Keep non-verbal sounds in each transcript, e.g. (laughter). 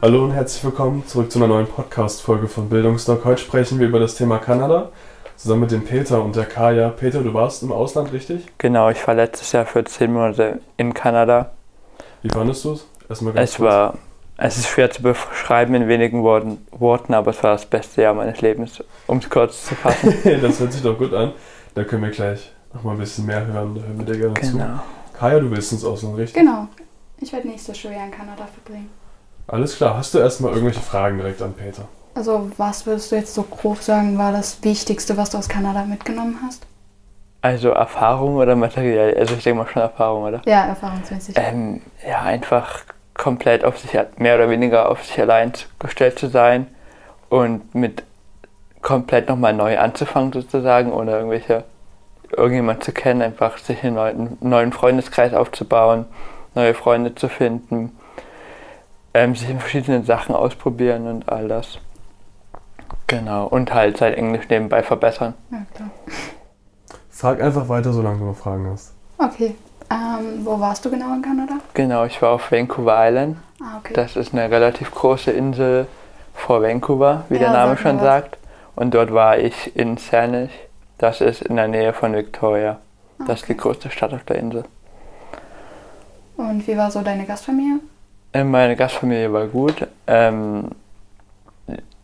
Hallo und herzlich willkommen zurück zu einer neuen Podcast-Folge von Bildungsdoc. Heute sprechen wir über das Thema Kanada zusammen mit dem Peter und der Kaya. Peter, du warst im Ausland, richtig? Genau, ich war letztes Jahr für zehn Monate in Kanada. Wie fandest du es? Erstmal Es kurz. war, es ist schwer zu beschreiben in wenigen Worten, Worten, aber es war das beste Jahr meines Lebens, um es kurz zu fassen. (laughs) das hört sich doch gut an. Da können wir gleich noch mal ein bisschen mehr hören. Da hören wir dir gerne genau. zu. Kaya, du willst ins Ausland, richtig? Genau. Ich werde nächstes Schuljahr in Kanada verbringen. Alles klar. Hast du erstmal irgendwelche Fragen direkt an Peter? Also, was würdest du jetzt so grob sagen, war das Wichtigste, was du aus Kanada mitgenommen hast? Also Erfahrung oder materiell? Also ich denke mal schon Erfahrung, oder? Ja, erfahrungsmäßig. Ähm, ja, einfach komplett auf sich, mehr oder weniger auf sich allein gestellt zu sein und mit komplett nochmal neu anzufangen sozusagen, ohne irgendwelche, irgendjemand zu kennen, einfach sich einen neuen, neuen Freundeskreis aufzubauen, neue Freunde zu finden, ähm, sich in verschiedenen Sachen ausprobieren und all das. Genau, und halt sein Englisch nebenbei verbessern. Ja, klar. Frag einfach weiter, solange du noch Fragen hast. Okay. Ähm, wo warst du genau in Kanada? Genau, ich war auf Vancouver Island. Ah, okay. Das ist eine relativ große Insel vor Vancouver, wie Ja, der Name schon was. sagt. Und dort war ich in Saanich. Das ist in der Nähe von Victoria. Das ist die Okay. größte Stadt auf der Insel. Und wie war so deine Gastfamilie? Meine Gastfamilie war gut. Ähm,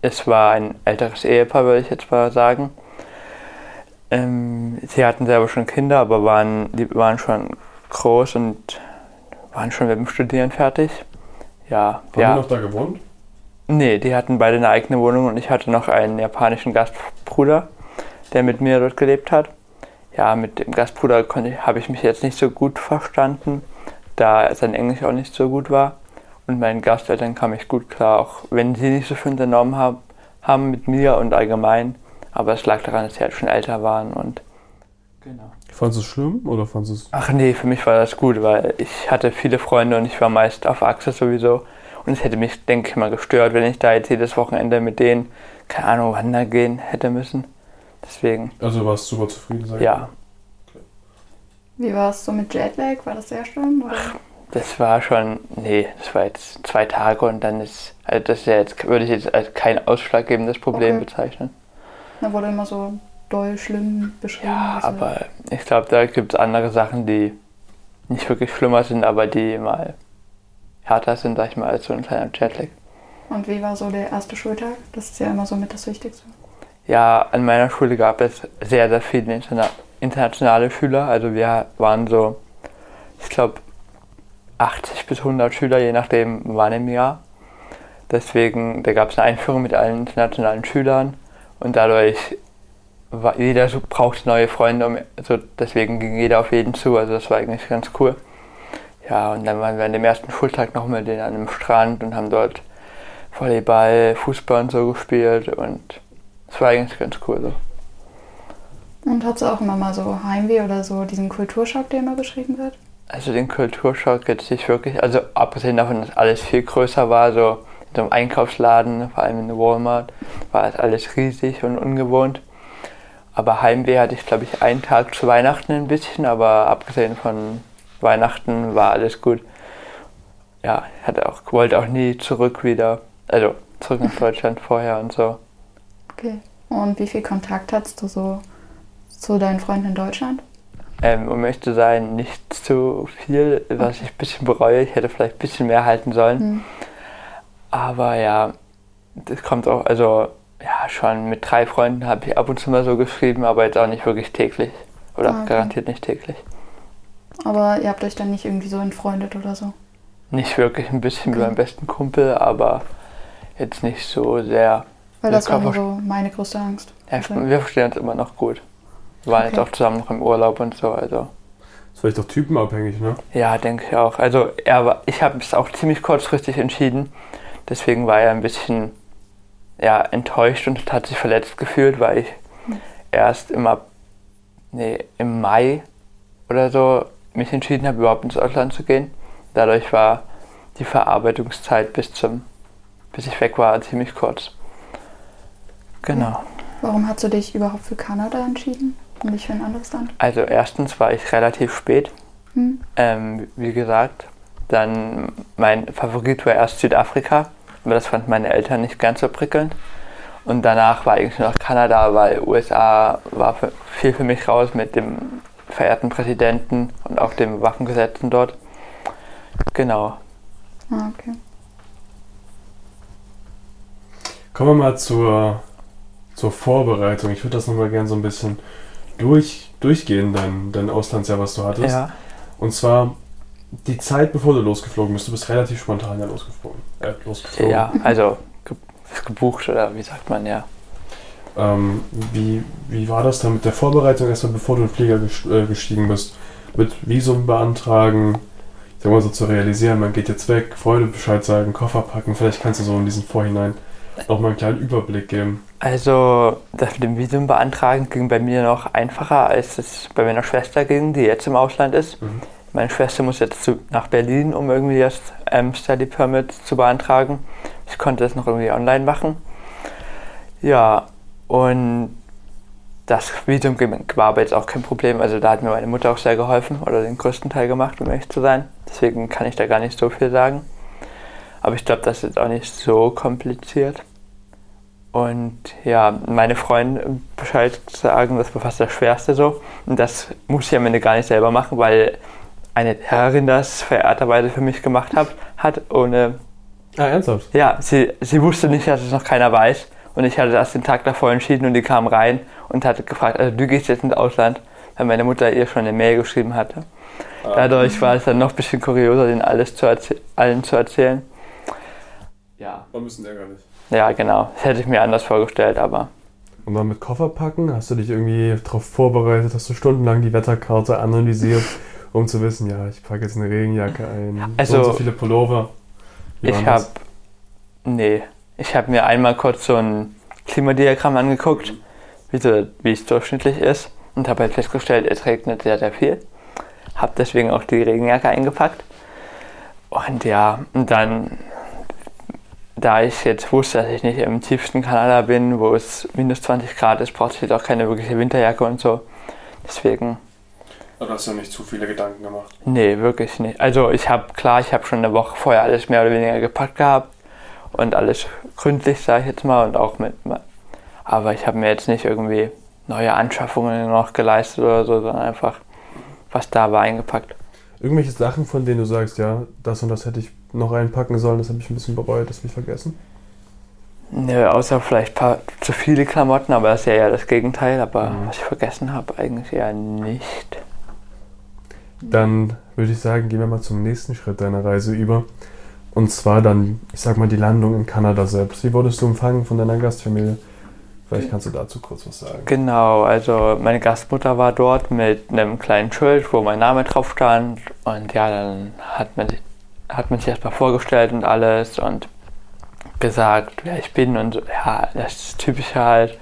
es war ein älteres Ehepaar, würde ich jetzt mal sagen. Ähm, sie hatten selber schon Kinder, aber waren, die waren schon groß und waren schon mit dem Studieren fertig. Ja, Haben ja. die noch da gewohnt? Nee, die hatten beide eine eigene Wohnung und ich hatte noch einen japanischen Gastbruder, der mit mir dort gelebt hat. Ja, mit dem Gastbruder habe ich mich jetzt nicht so gut verstanden, da sein Englisch auch nicht so gut war. Und meinen Gasteltern kam ich gut klar, auch wenn sie nicht so viel unternommen haben, haben mit mir und allgemein. Aber es lag daran, dass sie halt schon älter waren und. Genau. Fandest du es schlimm oder fandest du es. Ach nee, für mich war das gut, weil ich hatte viele Freunde und ich war meist auf Achse sowieso. Und es hätte mich, denke ich mal, gestört, wenn ich da jetzt jedes Wochenende mit denen, keine Ahnung, wandern gehen hätte müssen. Deswegen, Also du warst super zufrieden, sag ich ja, mal. Wie war es so mit Jetlag? War das sehr schlimm? Oder? Das war schon, nee, das war jetzt zwei Tage und dann ist, also das ist ja jetzt, würde ich jetzt als kein ausschlaggebendes Problem Okay. bezeichnen. Da wurde immer so doll schlimm beschrieben. Ja, also- aber ich glaube, da gibt es andere Sachen, die nicht wirklich schlimmer sind, aber die mal härter sind, sag ich mal, als so ein kleiner Jetlag. Und wie war so der erste Schultag? Das ist ja immer so mit das Wichtigste. Ja, an meiner Schule gab es sehr, sehr viele interna internationale Schüler. Also wir waren so, ich glaube, 80 bis 100 Schüler, je nachdem wann im Jahr. Deswegen, da gab es eine Einführung mit allen internationalen Schülern und dadurch war jeder so, brauchte neue Freunde, um, also deswegen ging jeder auf jeden zu. Also das war eigentlich ganz cool. Ja, und dann waren wir an dem ersten Schultag noch mit denen an einem Strand und haben dort Volleyball, Fußball und so gespielt und es war eigentlich ganz cool so. Und hattest du auch immer mal so Heimweh oder so diesen Kulturschock, der immer beschrieben wird? Also den Kulturschock jetzt nicht wirklich, also abgesehen davon, dass alles viel größer war, so in so einem Einkaufsladen, vor allem in der Walmart, war es alles riesig und ungewohnt. Aber Heimweh hatte ich, glaube ich, einen Tag zu Weihnachten ein bisschen, aber abgesehen von Weihnachten war alles gut. Ja, ich hatte auch, wollte auch nie zurück wieder, also zurück nach (laughs) Deutschland vorher und so. Okay. Und wie viel Kontakt hattest du so zu deinen Freunden in Deutschland? Ähm, um ehrlich zu sein, nicht zu viel, was ich ein bisschen bereue. Ich hätte vielleicht ein bisschen mehr halten sollen. Hm. Aber ja, das kommt auch, also ja, schon mit drei Freunden habe ich ab und zu mal so geschrieben, aber jetzt auch nicht wirklich täglich. Oder Ah, okay. garantiert nicht täglich. Aber ihr habt euch dann nicht irgendwie so entfreundet oder so? Nicht wirklich ein bisschen wie Okay. mein besten Kumpel, aber jetzt nicht so sehr. Weil Ja, das war so meine größte Angst. Ja. Wir verstehen uns immer noch gut. Wir waren jetzt Okay. auch zusammen noch im Urlaub und so, also. Ist vielleicht auch typenabhängig, ne? Ja, denke ich auch. Also er war, ich habe es auch ziemlich kurzfristig entschieden. Deswegen war er ein bisschen ja, enttäuscht und hat sich verletzt gefühlt, weil ich erst im, nee, im Mai oder so mich entschieden habe, überhaupt ins Ausland zu gehen. Dadurch war die Verarbeitungszeit bis zum, bis ich weg war, ziemlich kurz. Genau. Warum hast du dich überhaupt für Kanada entschieden und nicht für ein anderes Land? Also erstens war ich relativ spät, Hm? ähm, wie gesagt. Dann mein Favorit war erst Südafrika, aber das fanden meine Eltern nicht ganz so prickelnd. Und danach war eigentlich nur noch Kanada, weil USA war für, viel für mich raus mit dem verehrten Präsidenten und auch den Waffengesetzen dort. Genau. Ah, okay. Kommen wir mal zur, zur Vorbereitung. Ich würde das nochmal gerne so ein bisschen durch, durchgehen, dein, dein Auslandsjahr, was du hattest. Ja. Und zwar die Zeit, bevor du losgeflogen bist. Du bist relativ spontan ja losgeflogen. Äh, losgeflogen. Ja, also ge gebucht oder wie sagt man ja. Ähm, wie, wie war das dann mit der Vorbereitung erstmal, bevor du in den Flieger äh, gestiegen bist? Mit Visum beantragen, ich sag mal so zu realisieren, man geht jetzt weg, Freunde Bescheid sagen, Koffer packen. Vielleicht kannst du so in diesen Vorhinein nochmal einen kleinen Überblick geben. Also das mit dem Visum beantragen ging bei mir noch einfacher, als es bei meiner Schwester ging, die jetzt im Ausland ist. Mhm. Meine Schwester muss jetzt nach Berlin, um irgendwie das ähm, Study Permit zu beantragen. Ich konnte das noch irgendwie online machen. Ja, und das Visum war aber jetzt auch kein Problem. Also da hat mir meine Mutter auch sehr geholfen oder den größten Teil gemacht, um ehrlich zu sein. Deswegen kann ich da gar nicht so viel sagen. Aber ich glaube, das ist auch nicht so kompliziert. Und ja, meine Freunde Bescheid sagen, das war fast das Schwerste so. Und das muss ich am Ende gar nicht selber machen, weil eine Lehrerin das verehrterweise für mich gemacht hat, hat ohne, Ah, ernsthaft? ja, sie, sie wusste nicht, dass es noch keiner weiß. Und ich hatte das den Tag davor entschieden und die kam rein und hatte gefragt, also du gehst jetzt ins Ausland, weil meine Mutter ihr schon eine Mail geschrieben hatte. Dadurch war es dann noch ein bisschen kurioser, denen alles zu allen zu erzählen. Ja. War ein bisschen ärgerlich. Ja, genau. Das hätte ich mir anders vorgestellt, aber Und dann mit Koffer packen, hast du dich irgendwie darauf vorbereitet, hast du stundenlang die Wetterkarte analysiert, (laughs) um zu wissen, ja, ich packe jetzt eine Regenjacke ein, Also- so, und so viele Pullover. Wie ich habe. Nee. Ich habe mir einmal kurz so ein Klimadiagramm angeguckt, wie, so, wie es durchschnittlich ist. Und habe halt festgestellt, es regnet sehr, sehr viel. Habe deswegen auch die Regenjacke eingepackt. Und ja, und dann, da ich jetzt wusste, dass ich nicht im tiefsten Kanada bin, wo es minus 20 Grad ist, brauchte ich jetzt auch keine wirkliche Winterjacke und so. Deswegen Aber du hast ja nicht zu viele Gedanken gemacht. Nee, wirklich nicht. Also ich habe, klar, ich habe schon eine Woche vorher alles mehr oder weniger gepackt gehabt und alles gründlich, sage ich jetzt mal, und auch mit, aber ich habe mir jetzt nicht irgendwie neue Anschaffungen noch geleistet oder so, sondern einfach, was da war, eingepackt. Irgendwelche Sachen, von denen du sagst, ja, das und das hätte ich noch reinpacken sollen, das habe ich ein bisschen bereut, das habe ich vergessen. Nö, außer vielleicht ein paar zu viele Klamotten, aber das ist ja eher das Gegenteil, aber Mhm. was ich vergessen habe, eigentlich eher nicht. Dann würde ich sagen, gehen wir mal zum nächsten Schritt deiner Reise über. Und zwar dann, ich sag mal, die Landung in Kanada selbst. Wie wurdest du empfangen von deiner Gastfamilie? Vielleicht kannst du dazu kurz was sagen. Genau, also meine Gastmutter war dort mit einem kleinen Schild, wo mein Name drauf stand. Und ja, dann hat man, hat man sich erstmal vorgestellt und alles und gesagt, wer ich bin und ja, das ist typisch halt.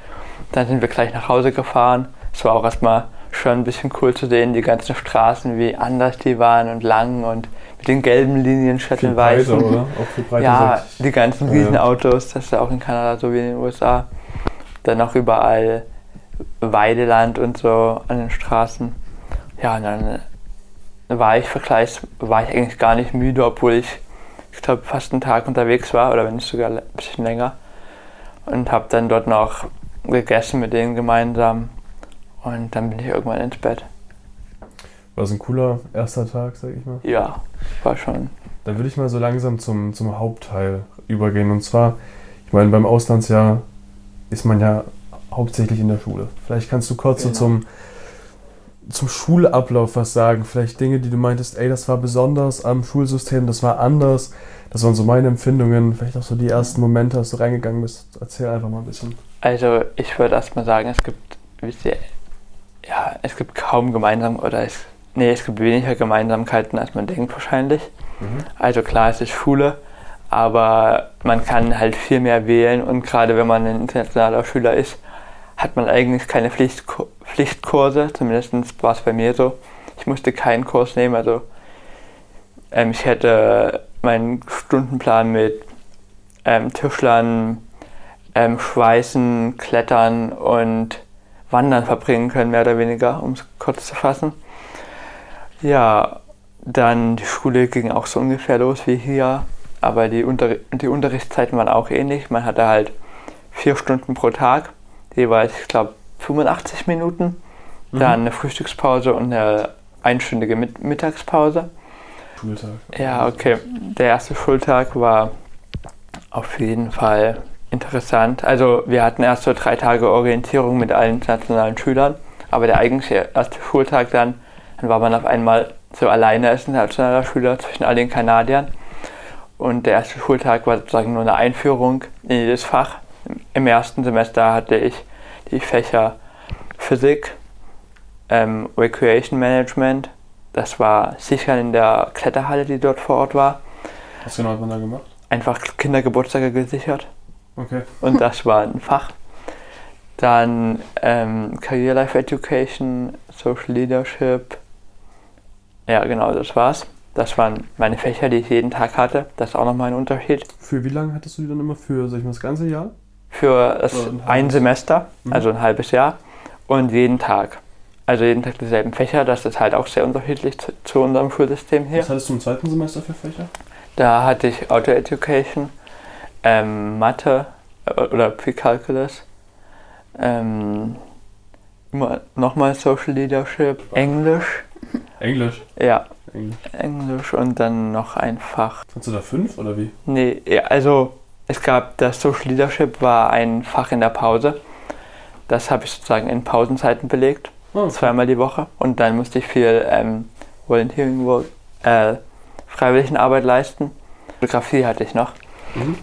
Dann sind wir gleich nach Hause gefahren. Es war auch erstmal schon ein bisschen cool zu sehen, die ganzen Straßen, wie anders die waren und lang und mit den gelben Linien statt den breiter, weißen. oder? Auch viel breiter. Ja, die ganzen. Riesenautos, das ist ja auch in Kanada so wie in den USA. Dann auch überall Weideland und so an den Straßen. Ja, und dann war ich vergleichs, war ich eigentlich gar nicht müde, obwohl ich, ich glaube, fast einen Tag unterwegs war oder wenn nicht sogar ein bisschen länger. Und habe dann dort noch gegessen mit denen gemeinsam. Und dann bin ich irgendwann ins Bett. War es ein cooler erster Tag, sag ich mal. Ja, war schon. Dann würde ich mal so langsam zum, zum Hauptteil übergehen. Und zwar, ich meine, beim Auslandsjahr ist man ja hauptsächlich in der Schule. Vielleicht kannst du kurz Genau. so zum, zum Schulablauf was sagen. Vielleicht Dinge, die du meintest, ey, das war besonders am Schulsystem, das war anders. Das waren so meine Empfindungen. Vielleicht auch so die ersten Momente, als du reingegangen bist. Erzähl einfach mal ein bisschen. Also ich würde erstmal sagen, es gibt wisst ihr, ja, es gibt kaum gemeinsam oder es, nee, es gibt weniger Gemeinsamkeiten, als man denkt wahrscheinlich. Also klar, es ist Schule, Aber man kann halt viel mehr wählen und gerade wenn man ein internationaler Schüler ist, hat man eigentlich keine Pflichtku Pflichtkurse, zumindest war es bei mir so. Ich musste keinen Kurs nehmen, also ähm, ich hätte meinen Stundenplan mit ähm, Tischlern, ähm, Schweißen, Klettern und Wandern verbringen können, mehr oder weniger, um es kurz zu fassen. Ja, dann die Schule ging auch so ungefähr los wie hier, aber die, Unter die Unterrichtszeiten waren auch ähnlich. Man hatte halt vier Stunden pro Tag, jeweils, ich glaube, 85 Minuten, mhm. dann eine Frühstückspause und eine einstündige Mittagspause. Schultag. Ja, okay. Der erste Schultag war auf jeden Fall interessant. Also wir hatten erst so drei Tage Orientierung mit allen internationalen Schülern, aber der eigentliche erste Schultag dann, dann war man auf einmal so alleine als internationaler Schüler zwischen all den Kanadiern. Und der erste Schultag war sozusagen nur eine Einführung in jedes Fach. Im ersten Semester hatte ich die Fächer Physik, ähm, Recreation Management, das war sicher in der Kletterhalle, die dort vor Ort war. Was genau hat man da gemacht? Einfach Kindergeburtstage gesichert. Okay. Und das war ein Fach. Dann ähm, Career Life Education, Social Leadership. Ja, genau, das war's. Das waren meine Fächer, die ich jeden Tag hatte. Das ist auch nochmal ein Unterschied. Für wie lange hattest du die dann immer? Für, sag ich mal, das ganze Jahr? Für ein, ein Semester, mhm. also ein halbes Jahr. Und jeden Tag also jeden Tag dieselben Fächer. Das ist halt auch sehr unterschiedlich zu, zu unserem Schulsystem hier. Was hattest du im zweiten Semester für Fächer? Da hatte ich Auto Education, ähm, Mathe äh, oder Pre-Calculus, ähm, nochmal Social Leadership, Englisch. Englisch? Ja. Englisch. Englisch und dann noch ein Fach. Hast du da fünf oder wie? Nee, also es gab das Social Leadership war ein Fach in der Pause. Das habe ich sozusagen in Pausenzeiten belegt. Oh. Zweimal die Woche. Und dann musste ich viel ähm, Volunteering, äh, Freiwilligenarbeit leisten. Fotografie hatte ich noch. Mhm.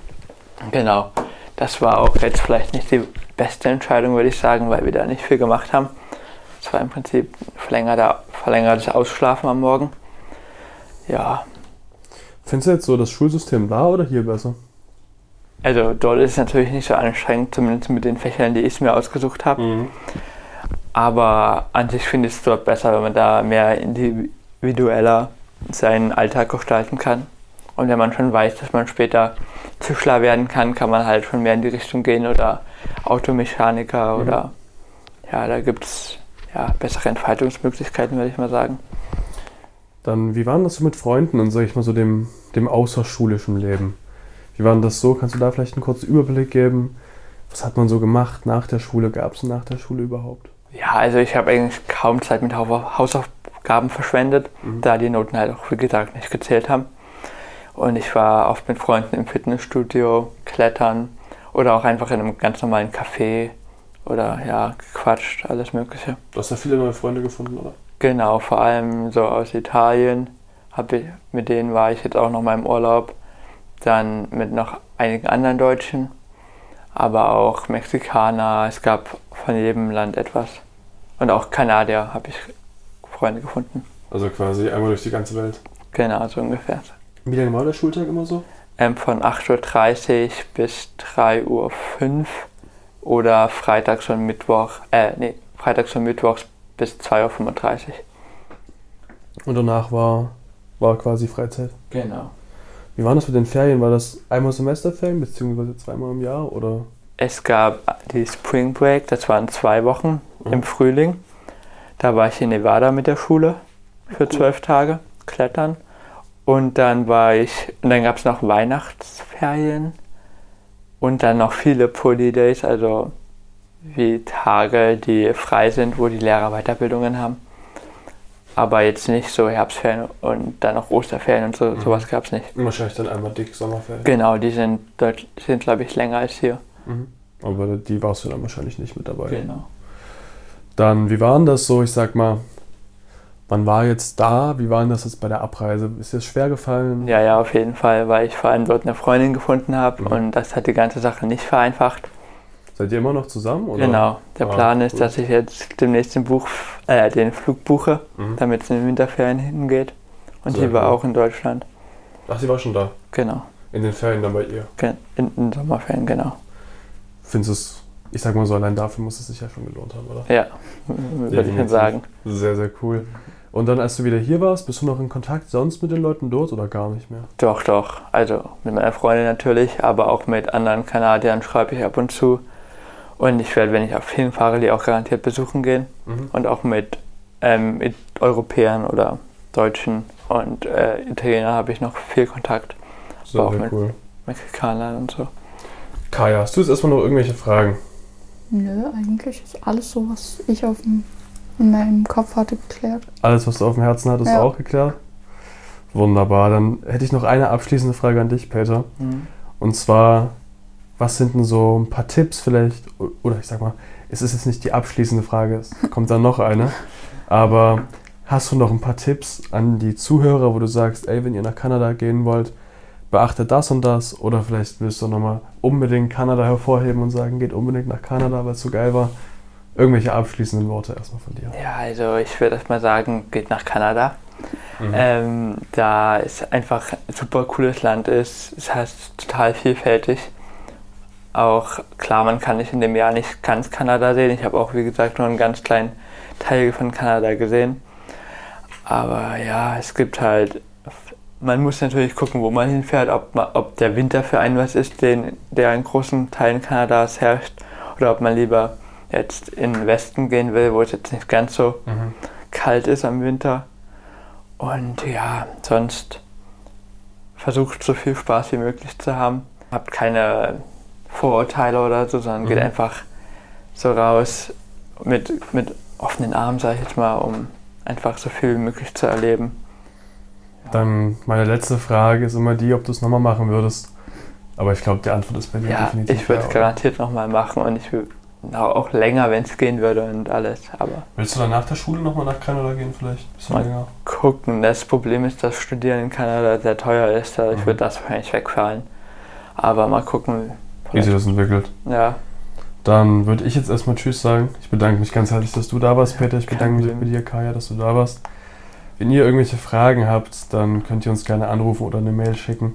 Genau. Das war auch jetzt vielleicht nicht die beste Entscheidung, würde ich sagen, weil wir da nicht viel gemacht haben. Es war im Prinzip verlängerter, verlängertes Ausschlafen am Morgen. Ja. Findest du jetzt so das Schulsystem da oder hier besser? Also dort ist es natürlich nicht so anstrengend, zumindest mit den Fächern, die ich mir ausgesucht habe. Mhm. Aber an sich finde ich es dort besser, wenn man da mehr individueller seinen Alltag gestalten kann. Und wenn man schon weiß, dass man später Tischler werden kann, kann man halt schon mehr in die Richtung gehen oder Automechaniker mhm. oder ja, da gibt es ja, bessere Entfaltungsmöglichkeiten, würde ich mal sagen. Dann, wie war das so mit Freunden und sag ich mal so dem, dem außerschulischen Leben? Wie war das so? Kannst du da vielleicht einen kurzen Überblick geben? Was hat man so gemacht nach der Schule? Gab es nach der Schule überhaupt? Ja, also ich habe eigentlich kaum Zeit mit Hausaufgaben verschwendet, mhm. da die Noten halt auch, wie gesagt, nicht gezählt haben. Und ich war oft mit Freunden im Fitnessstudio, klettern oder auch einfach in einem ganz normalen Café oder ja, gequatscht, alles Mögliche. Du hast ja viele neue Freunde gefunden, oder? Genau, vor allem so aus Italien. Ich, mit denen war ich jetzt auch noch mal im Urlaub. Dann mit noch einigen anderen Deutschen aber auch Mexikaner. Es gab von jedem Land etwas. Und auch Kanadier habe ich Freunde gefunden. Also quasi einmal durch die ganze Welt. Genau, so ungefähr. Wie lange war der Schultag immer so? Ähm, von 8.30 Uhr bis 3.05 Uhr oder freitags und Mittwoch, äh, nee, freitags und Mittwochs bis 2.35 Uhr. Und danach war, war quasi Freizeit? Genau. Wie war das mit den Ferien? War das einmal Semesterferien beziehungsweise zweimal im Jahr oder? Es gab die Spring Break, das waren zwei Wochen mhm. im Frühling. Da war ich in Nevada mit der Schule für cool. zwölf Tage klettern. Und dann war ich, und dann gab es noch Weihnachtsferien und dann noch viele Poly Days, also wie Tage, die frei sind, wo die Lehrer Weiterbildungen haben aber jetzt nicht so Herbstferien und dann noch Osterferien und so, mhm. sowas gab es nicht. Wahrscheinlich dann einmal dick Sommerferien. Genau, die sind, sind glaube ich, länger als hier. Mhm. Aber die warst du dann wahrscheinlich nicht mit dabei. Genau. Dann, wie war denn das so? Ich sag mal, man war jetzt da, wie war denn das jetzt bei der Abreise? Ist dir das schwer gefallen? Ja, ja, auf jeden Fall, weil ich vor allem dort eine Freundin gefunden habe mhm. und das hat die ganze Sache nicht vereinfacht. Seid ihr immer noch zusammen? Oder? Genau. Der ah, Plan ist, gut. dass ich jetzt demnächst den, Buch, äh, den Flug buche, mhm. damit es in den Winterferien hingeht. Und Sehr sie war cool. auch in Deutschland. Ach, sie war schon da? Genau. In den Ferien dann bei ihr. In den Sommerferien, genau. Findest du es, ich sag mal so, allein dafür muss es sich ja schon gelohnt haben, oder? Ja, würde ich schon sagen. Sehr, sehr cool. Und dann, als du wieder hier warst, bist du noch in Kontakt sonst mit den Leuten dort oder gar nicht mehr? Doch, doch. Also mit meiner Freundin natürlich, aber auch mit anderen Kanadiern schreibe ich ab und zu. Und ich werde, wenn ich auf hin fahre, die auch garantiert besuchen gehen. Mhm. Und auch mit, ähm, mit Europäern oder Deutschen und äh, Italienern habe ich noch viel Kontakt. Sehr, auch mit- cool. Mexikanern und so. Kaya, hast du jetzt erstmal noch irgendwelche Fragen? Nö, eigentlich ist alles so, was ich auf dem, in meinem Kopf hatte, geklärt. Alles, was du auf dem Herzen hattest, Ja. auch geklärt? Wunderbar. Dann hätte ich noch eine abschließende Frage an dich, Peter. Und zwar, was sind denn so ein paar Tipps vielleicht, oder ich sag mal, es ist jetzt nicht die abschließende Frage, es (laughs) kommt dann noch eine, aber hast du noch ein paar Tipps an die Zuhörer, wo du sagst, ey, wenn ihr nach Kanada gehen wollt, beachtet das und das, oder vielleicht willst du nochmal unbedingt Kanada hervorheben und sagen, geht unbedingt nach Kanada, weil es so geil war. Irgendwelche abschließenden Worte erstmal von dir. Ja, also ich würde erst mal sagen, geht nach Kanada. Mhm. Ähm, da es einfach ein super cooles Land ist. Es heißt total vielfältig. Auch klar, man kann nicht in dem Jahr nicht ganz Kanada sehen. Ich habe auch, wie gesagt, nur einen ganz kleinen Teil von Kanada gesehen. Aber ja, es gibt halt, man muss natürlich gucken, wo man hinfährt, ob, man, ob der Winter für einen was ist, den, der in großen Teilen Kanadas herrscht, oder ob man lieber jetzt in den Westen gehen will, wo es jetzt nicht ganz so Mhm. kalt ist am Winter. Und ja, sonst versucht so viel Spaß wie möglich zu haben. Habt keine Vorurteile oder so, sondern geht Mhm. einfach so raus mit, mit offenen Armen, sag ich jetzt mal, um einfach so viel wie möglich zu erleben. Dann meine letzte Frage ist immer die, ob du es nochmal machen würdest. Aber ich glaube, die Antwort ist bei dir Ja, definitiv. ich würde es ja, garantiert nochmal machen und ich würde auch länger, wenn es gehen würde und alles. Aber Willst du dann nach der Schule nochmal nach Kanada gehen vielleicht? Bisschen Mal- länger. gucken. Das Problem ist, dass Studieren in Kanada sehr teuer ist. Dadurch Mhm. wird das wahrscheinlich wegfallen. Aber mal gucken. Wie sich das entwickelt. Ja, Dann würde ich jetzt erstmal Tschüss sagen. Ich bedanke mich ganz herzlich, dass du da warst, Peter. Ich bedanke mich bei dir, Kaya, dass du da warst. Wenn ihr irgendwelche Fragen habt, dann könnt ihr uns gerne anrufen oder eine Mail schicken.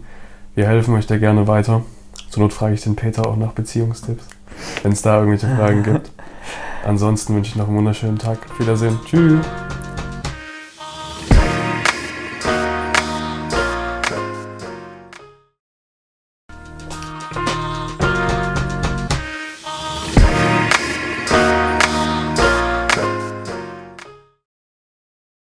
Wir helfen euch da gerne weiter. Zur Not frage ich den Peter auch nach Beziehungstipps, wenn es da irgendwelche Fragen (laughs) gibt. Ansonsten wünsche ich noch einen wunderschönen Tag. Auf Wiedersehen. Tschüss.